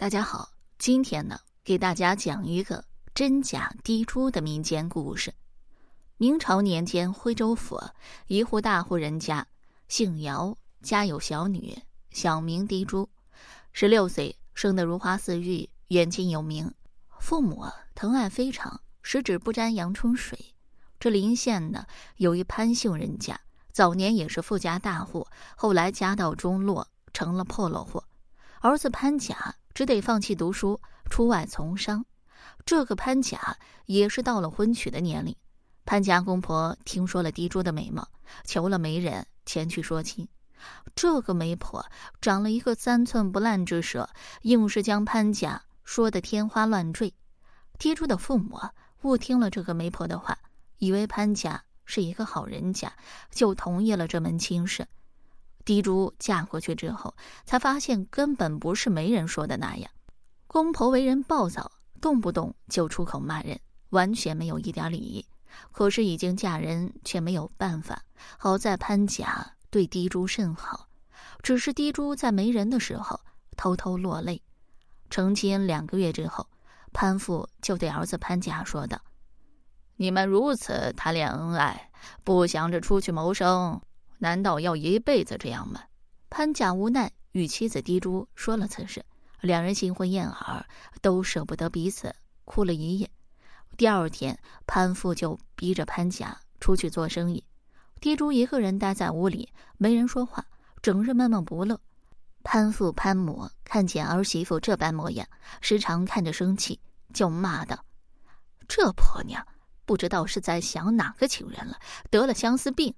大家好，今天呢，给大家讲一个真假滴珠的民间故事。明朝年间，徽州府一户大户人家，姓姚，家有小女，小名滴珠，十六岁生得如花似玉，远近有名，父母疼爱非常，十指不沾阳春水。这临县呢，有一潘姓人家，早年也是富家大户，后来家道中落，成了破落户。儿子潘甲。只得放弃读书，出外从商。这个潘甲也是到了婚娶的年龄。潘家公婆听说了滴珠的美貌，求了媒人前去说亲。这个媒婆长了一个三寸不烂之舌，硬是将潘家说得天花乱坠。滴珠的父母误听了这个媒婆的话，以为潘家是一个好人家，就同意了这门亲事。滴珠嫁过去之后，才发现根本不是媒人说的那样。公婆为人暴躁，动不动就出口骂人，完全没有一点礼仪。可是已经嫁人，却没有办法。好在潘甲对滴珠甚好，只是滴珠在没人的时候偷偷落泪。成亲两个月之后，潘父就对儿子潘甲说道：“你们如此谈恋恩爱，不想着出去谋生。”难道要一辈子这样吗？潘甲无奈与妻子滴珠说了此事，两人新婚燕尔，都舍不得彼此，哭了一夜。第二天，潘父就逼着潘甲出去做生意，滴珠一个人待在屋里，没人说话，整日闷闷不乐。潘父潘母看见儿媳妇这般模样，时常看着生气，就骂道：“这婆娘不知道是在想哪个情人了，得了相思病。”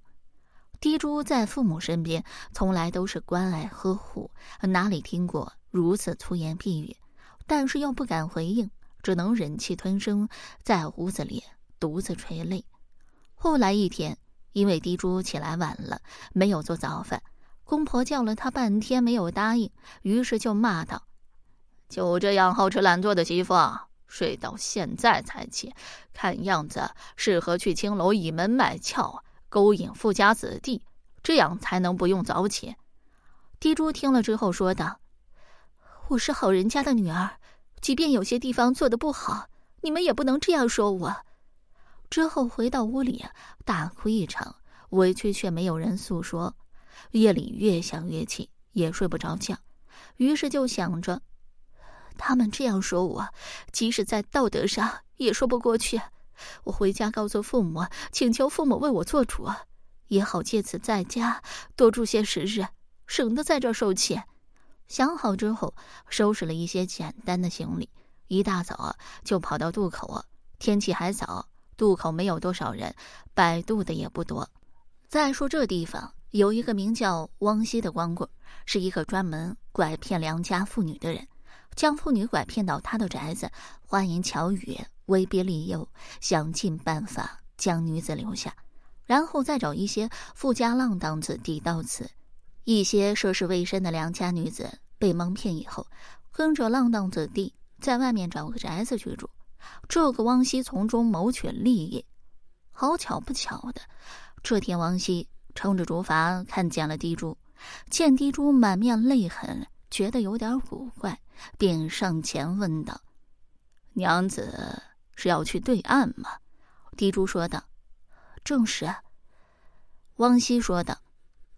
滴珠在父母身边，从来都是关爱呵护，哪里听过如此粗言僻语？但是又不敢回应，只能忍气吞声，在屋子里独自垂泪。后来一天，因为滴珠起来晚了，没有做早饭，公婆叫了他半天没有答应，于是就骂道：“就这样好吃懒做的媳妇，睡到现在才起，看样子适合去青楼倚门卖俏。”勾引富家子弟，这样才能不用早起。滴珠听了之后说道：“我是好人家的女儿，即便有些地方做的不好，你们也不能这样说我。”之后回到屋里大哭一场，委屈却没有人诉说。夜里越想越气，也睡不着觉，于是就想着，他们这样说我，即使在道德上也说不过去。我回家告诉父母，请求父母为我做主，也好借此在家多住些时日，省得在这受气。想好之后，收拾了一些简单的行李，一大早就跑到渡口。天气还早，渡口没有多少人，摆渡的也不多。再说这地方有一个名叫汪西的光棍，是一个专门拐骗良家妇女的人，将妇女拐骗到他的宅子，花言巧语。威逼利诱，想尽办法将女子留下，然后再找一些富家浪荡子弟到此。一些涉世未深的良家女子被蒙骗以后，跟着浪荡子弟在外面找个宅子居住。这个汪西从中谋取利益。好巧不巧的，这天汪西撑着竹筏看见了滴珠，见滴珠满面泪痕，觉得有点古怪，便上前问道：“娘子。”是要去对岸吗？滴珠说道：“正是。”汪西说道：“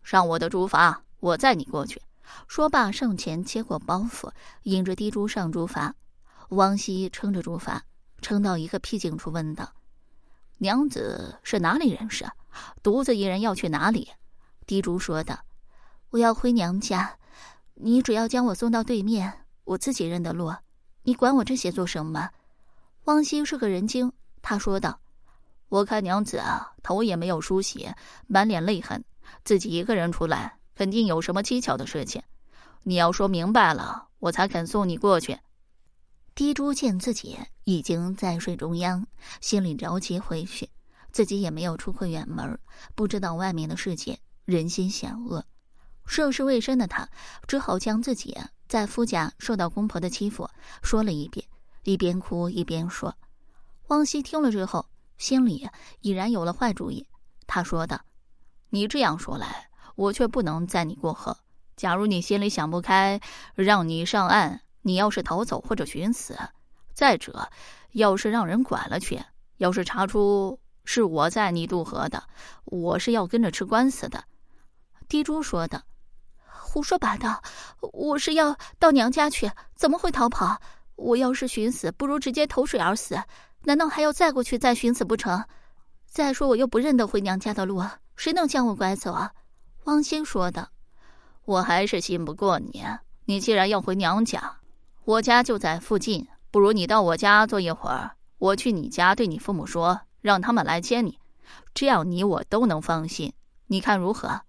上我的竹筏，我载你过去。”说罢，上前接过包袱，引着滴珠上竹筏。汪西撑着竹筏，撑到一个僻静处，问道：“娘子是哪里人士？独自一人要去哪里？”滴珠说道：“我要回娘家，你只要将我送到对面，我自己认得路。你管我这些做什么？”汪西是个人精，他说道：“我看娘子啊，头也没有梳洗，满脸泪痕，自己一个人出来，肯定有什么蹊跷的事情。你要说明白了，我才肯送你过去。”滴珠见自己已经在水中央，心里着急回去，自己也没有出过远门，不知道外面的世界人心险恶，涉世未深的他只好将自己在夫家受到公婆的欺负说了一遍。一边哭一边说，汪西听了之后，心里已然有了坏主意。他说道：“你这样说来，我却不能载你过河。假如你心里想不开，让你上岸，你要是逃走或者寻死，再者，要是让人管了去，要是查出是我在你渡河的，我是要跟着吃官司的。”滴珠说的。胡说八道！我是要到娘家去，怎么会逃跑？我要是寻死，不如直接投水而死。难道还要再过去再寻死不成？再说我又不认得回娘家的路，谁能将我拐走啊？汪星说的。我还是信不过你。你既然要回娘家，我家就在附近，不如你到我家坐一会儿，我去你家对你父母说，让他们来接你，这样你我都能放心。你看如何？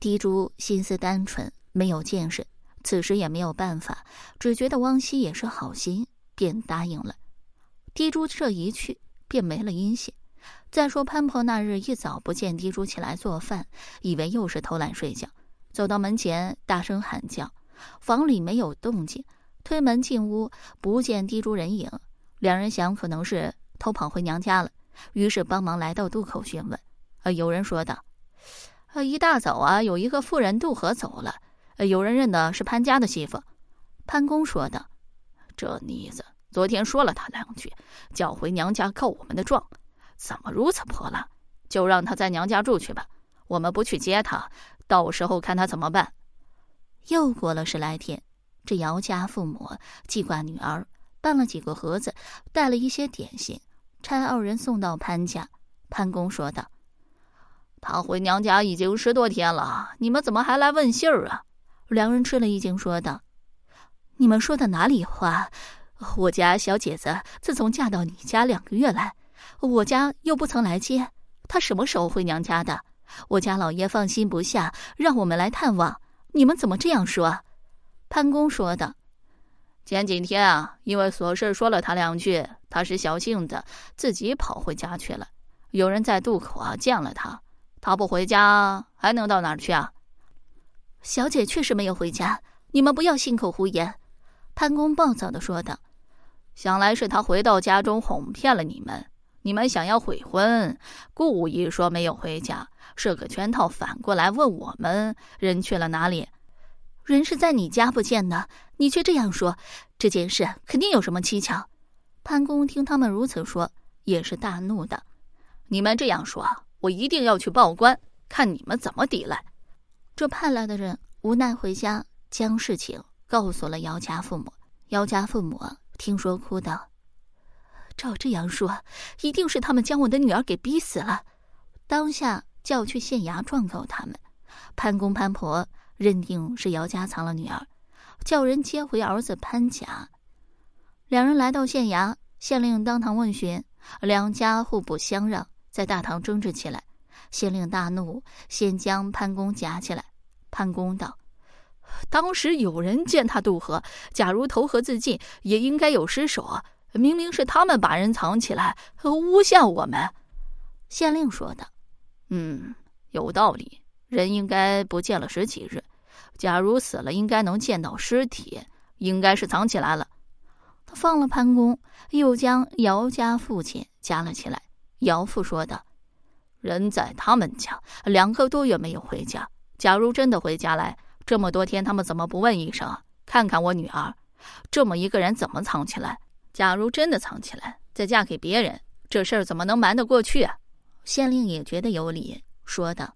滴珠心思单纯，没有见识，此时也没有办法，只觉得汪西也是好心，便答应了。滴珠这一去，便没了音信。再说潘婆那日一早不见滴珠起来做饭，以为又是偷懒睡觉，走到门前大声喊叫，房里没有动静，推门进屋不见滴珠人影，两人想可能是偷跑回娘家了，于是帮忙来到渡口询问。呃，有人说道。呃，一大早啊，有一个妇人渡河走了，有人认的是潘家的媳妇。潘公说道，这妮子昨天说了他两句，叫回娘家告我们的状，怎么如此泼辣？就让他在娘家住去吧，我们不去接他，到时候看他怎么办。又过了十来天，这姚家父母记挂女儿，办了几个盒子，带了一些点心，差二人送到潘家。潘公说道。他回娘家已经十多天了，你们怎么还来问信儿啊？两人吃了一惊，说道：“你们说的哪里话？我家小姐子自从嫁到你家两个月来，我家又不曾来接，她什么时候回娘家的？我家老爷放心不下，让我们来探望。你们怎么这样说？”潘公说的：“前几天啊，因为琐事说了他两句，他是小性子，自己跑回家去了。有人在渡口啊见了他。”他不回家，还能到哪儿去啊？小姐确实没有回家，你们不要信口胡言。”潘公暴躁的说道。“想来是他回到家中哄骗了你们，你们想要悔婚，故意说没有回家，设个圈套，反过来问我们人去了哪里。人是在你家不见的，你却这样说，这件事肯定有什么蹊跷。”潘公听他们如此说，也是大怒的。你们这样说。我一定要去报官，看你们怎么抵赖。这派来的人无奈回家，将事情告诉了姚家父母。姚家父母听说，哭道：“照这样说，一定是他们将我的女儿给逼死了。”当下叫去县衙状告他们。潘公潘婆认定是姚家藏了女儿，叫人接回儿子潘甲。两人来到县衙，县令当堂问询，两家互不相让。在大堂争执起来，县令大怒，先将潘公夹起来。潘公道：“当时有人见他渡河，假如投河自尽，也应该有尸首！明明是他们把人藏起来，诬陷我们。”县令说道：“嗯，有道理。人应该不见了十几日，假如死了，应该能见到尸体，应该是藏起来了。”他放了潘公，又将姚家父亲夹了起来。姚父说道：“人在他们家两个多月没有回家。假如真的回家来，这么多天他们怎么不问一声，看看我女儿？这么一个人怎么藏起来？假如真的藏起来，再嫁给别人，这事儿怎么能瞒得过去？”县令也觉得有理，说道：“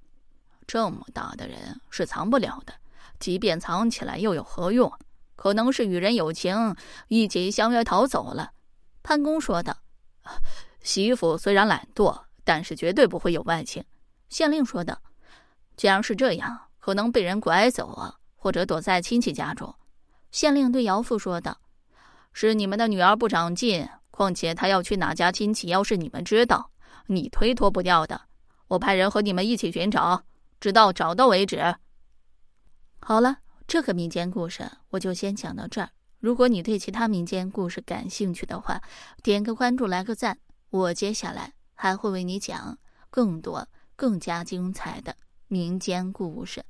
这么大的人是藏不了的，即便藏起来又有何用？可能是与人有情，一起相约逃走了。”潘公说道。媳妇虽然懒惰，但是绝对不会有外情。县令说道：“既然是这样，可能被人拐走啊，或者躲在亲戚家中。”县令对姚父说道：“是你们的女儿不长进，况且她要去哪家亲戚，要是你们知道，你推脱不掉的。我派人和你们一起寻找，直到找到为止。”好了，这个民间故事我就先讲到这儿。如果你对其他民间故事感兴趣的话，点个关注，来个赞。我接下来还会为你讲更多、更加精彩的民间故事。